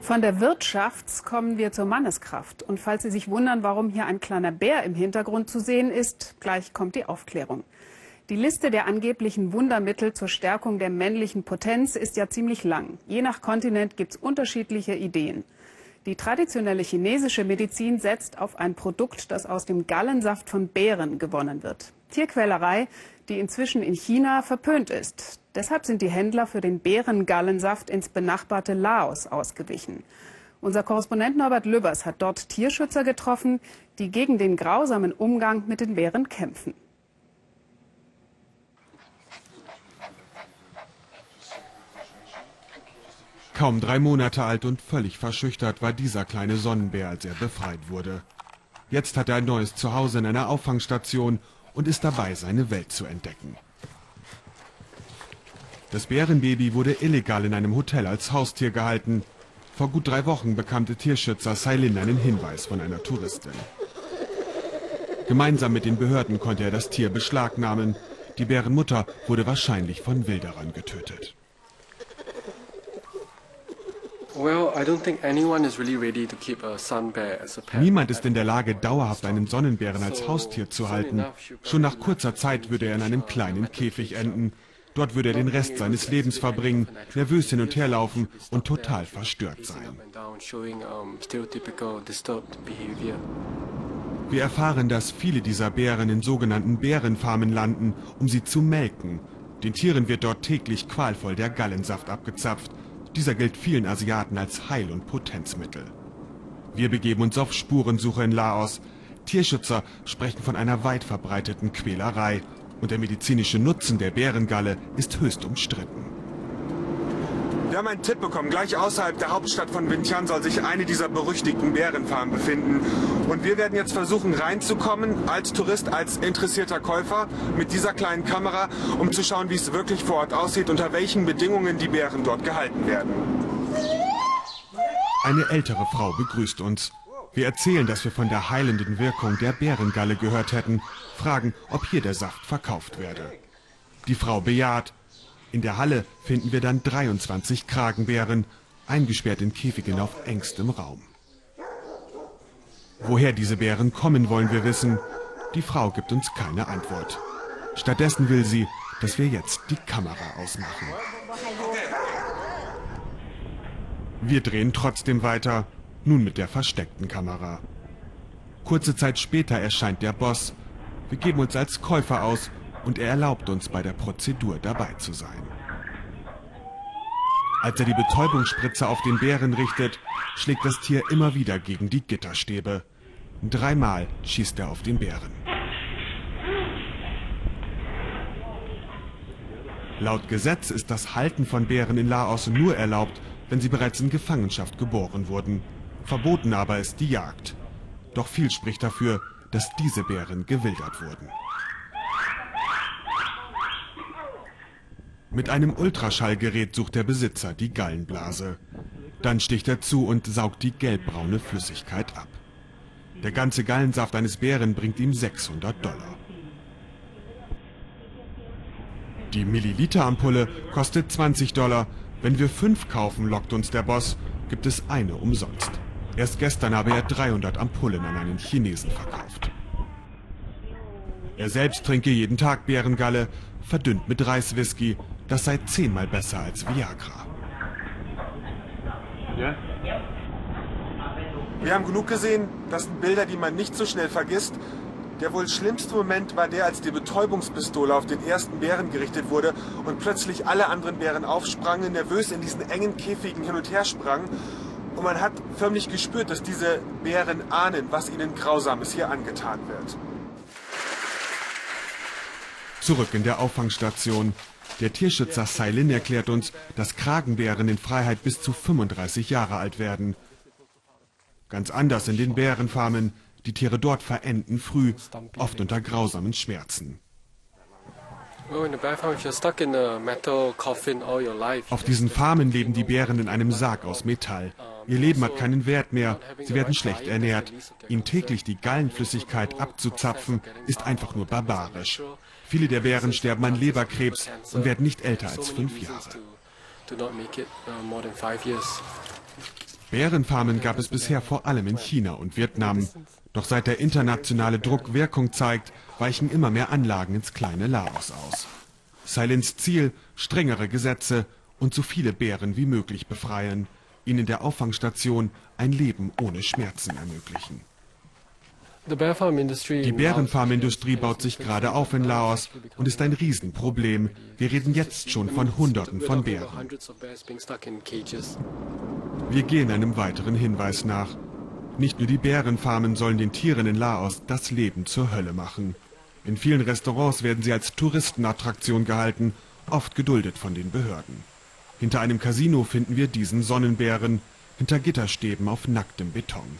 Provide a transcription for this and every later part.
Von der Wirtschaft kommen wir zur Manneskraft. Und falls Sie sich wundern, warum hier ein kleiner Bär im Hintergrund zu sehen ist, gleich kommt die Aufklärung. Die Liste der angeblichen Wundermittel zur Stärkung der männlichen Potenz ist ja ziemlich lang. Je nach Kontinent gibt es unterschiedliche Ideen. Die traditionelle chinesische Medizin setzt auf ein Produkt, das aus dem Gallensaft von Bären gewonnen wird. Tierquälerei, die inzwischen in China verpönt ist. Deshalb sind die Händler für den Bärengallensaft ins benachbarte Laos ausgewichen. Unser Korrespondent Norbert Lübbers hat dort Tierschützer getroffen, die gegen den grausamen Umgang mit den Bären kämpfen. Kaum drei Monate alt und völlig verschüchtert war dieser kleine Sonnenbär, als er befreit wurde. Jetzt hat er ein neues Zuhause in einer Auffangstation und ist dabei, seine Welt zu entdecken. Das Bärenbaby wurde illegal in einem Hotel als Haustier gehalten. Vor gut drei Wochen bekam der Tierschützer Sailin einen Hinweis von einer Touristin. Gemeinsam mit den Behörden konnte er das Tier beschlagnahmen. Die Bärenmutter wurde wahrscheinlich von Wilderern getötet. Niemand ist in der Lage, dauerhaft einen Sonnenbären als Haustier zu halten. Schon nach kurzer Zeit würde er in einem kleinen Käfig enden. Dort würde er den Rest seines Lebens verbringen, nervös hin und her laufen und total verstört sein. Wir erfahren, dass viele dieser Bären in sogenannten Bärenfarmen landen, um sie zu melken. Den Tieren wird dort täglich qualvoll der Gallensaft abgezapft. Dieser gilt vielen Asiaten als Heil- und Potenzmittel. Wir begeben uns auf Spurensuche in Laos. Tierschützer sprechen von einer weit verbreiteten Quälerei und der medizinische Nutzen der Bärengalle ist höchst umstritten. Wir haben einen Tipp bekommen. Gleich außerhalb der Hauptstadt von Vientiane soll sich eine dieser berüchtigten Bärenfarmen befinden. Und wir werden jetzt versuchen reinzukommen als Tourist, als interessierter Käufer mit dieser kleinen Kamera, um zu schauen, wie es wirklich vor Ort aussieht, unter welchen Bedingungen die Bären dort gehalten werden. Eine ältere Frau begrüßt uns. Wir erzählen, dass wir von der heilenden Wirkung der Bärengalle gehört hätten, fragen, ob hier der Saft verkauft werde. Die Frau bejaht in der Halle finden wir dann 23 Kragenbären, eingesperrt in Käfigen auf engstem Raum. Woher diese Bären kommen, wollen wir wissen. Die Frau gibt uns keine Antwort. Stattdessen will sie, dass wir jetzt die Kamera ausmachen. Wir drehen trotzdem weiter, nun mit der versteckten Kamera. Kurze Zeit später erscheint der Boss. Wir geben uns als Käufer aus und er erlaubt uns bei der Prozedur dabei zu sein. Als er die Betäubungsspritze auf den Bären richtet, schlägt das Tier immer wieder gegen die Gitterstäbe. Dreimal schießt er auf den Bären. Laut Gesetz ist das Halten von Bären in Laos nur erlaubt, wenn sie bereits in Gefangenschaft geboren wurden. Verboten aber ist die Jagd. Doch viel spricht dafür, dass diese Bären gewildert wurden. Mit einem Ultraschallgerät sucht der Besitzer die Gallenblase. Dann sticht er zu und saugt die gelbbraune Flüssigkeit ab. Der ganze Gallensaft eines Bären bringt ihm 600 Dollar. Die Milliliterampulle kostet 20 Dollar. Wenn wir fünf kaufen, lockt uns der Boss, gibt es eine umsonst. Erst gestern habe er 300 Ampullen an einen Chinesen verkauft. Er selbst trinke jeden Tag Bärengalle, verdünnt mit Reiswhisky, das sei zehnmal besser als Viagra. Ja? Wir haben genug gesehen. Das sind Bilder, die man nicht so schnell vergisst. Der wohl schlimmste Moment war der, als die Betäubungspistole auf den ersten Bären gerichtet wurde und plötzlich alle anderen Bären aufsprangen, nervös in diesen engen Käfigen hin und her sprangen. Und man hat förmlich gespürt, dass diese Bären ahnen, was ihnen Grausames hier angetan wird. Zurück in der Auffangstation. Der Tierschützer Sailin erklärt uns, dass Kragenbären in Freiheit bis zu 35 Jahre alt werden. Ganz anders in den Bärenfarmen. Die Tiere dort verenden früh, oft unter grausamen Schmerzen. Auf diesen Farmen leben die Bären in einem Sarg aus Metall. Ihr Leben hat keinen Wert mehr, sie werden schlecht ernährt. Ihnen täglich die Gallenflüssigkeit abzuzapfen, ist einfach nur barbarisch. Viele der Bären sterben an Leberkrebs und werden nicht älter als fünf Jahre. Bärenfarmen gab es bisher vor allem in China und Vietnam. Doch seit der internationale Druck Wirkung zeigt, weichen immer mehr Anlagen ins kleine Laos aus. Silents Ziel, strengere Gesetze und so viele Bären wie möglich befreien, ihnen in der Auffangstation ein Leben ohne Schmerzen ermöglichen. Die Bärenfarmindustrie baut sich gerade auf in Laos und ist ein Riesenproblem. Wir reden jetzt schon von Hunderten von Bären. Wir gehen einem weiteren Hinweis nach. Nicht nur die Bärenfarmen sollen den Tieren in Laos das Leben zur Hölle machen. In vielen Restaurants werden sie als Touristenattraktion gehalten, oft geduldet von den Behörden. Hinter einem Casino finden wir diesen Sonnenbären, hinter Gitterstäben auf nacktem Beton.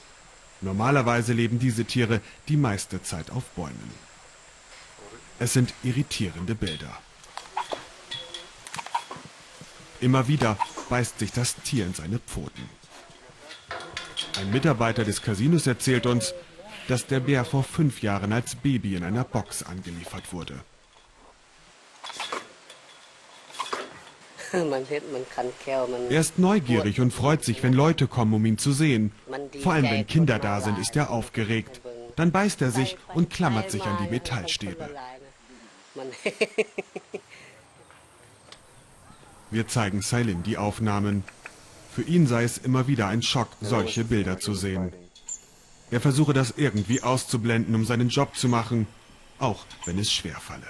Normalerweise leben diese Tiere die meiste Zeit auf Bäumen. Es sind irritierende Bilder. Immer wieder beißt sich das Tier in seine Pfoten. Ein Mitarbeiter des Casinos erzählt uns, dass der Bär vor fünf Jahren als Baby in einer Box angeliefert wurde. Er ist neugierig und freut sich, wenn Leute kommen, um ihn zu sehen. Vor allem, wenn Kinder da sind, ist er aufgeregt. Dann beißt er sich und klammert sich an die Metallstäbe. Wir zeigen Sailin die Aufnahmen. Für ihn sei es immer wieder ein Schock, solche Bilder zu sehen. Er versuche das irgendwie auszublenden, um seinen Job zu machen, auch wenn es schwer falle.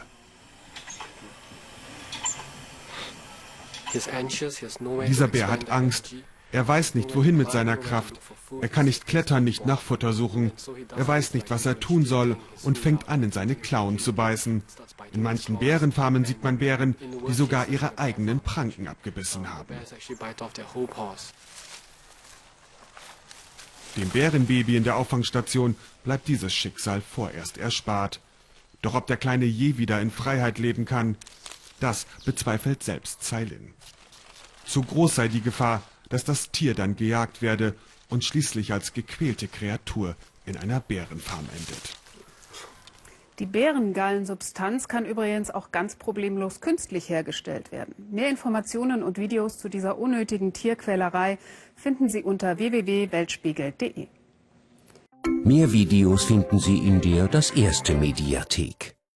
Dieser Bär hat Angst. Er weiß nicht, wohin mit seiner Kraft. Er kann nicht klettern, nicht nach Futter suchen. Er weiß nicht, was er tun soll und fängt an, in seine Klauen zu beißen. In manchen Bärenfarmen sieht man Bären, die sogar ihre eigenen Pranken abgebissen haben. Dem Bärenbaby in der Auffangstation bleibt dieses Schicksal vorerst erspart. Doch ob der Kleine je wieder in Freiheit leben kann, das bezweifelt selbst Ceylin. Zu groß sei die Gefahr, dass das Tier dann gejagt werde und schließlich als gequälte Kreatur in einer Bärenfarm endet. Die Bärengallensubstanz kann übrigens auch ganz problemlos künstlich hergestellt werden. Mehr Informationen und Videos zu dieser unnötigen Tierquälerei finden Sie unter www.weltspiegel.de. Mehr Videos finden Sie in der Das Erste Mediathek.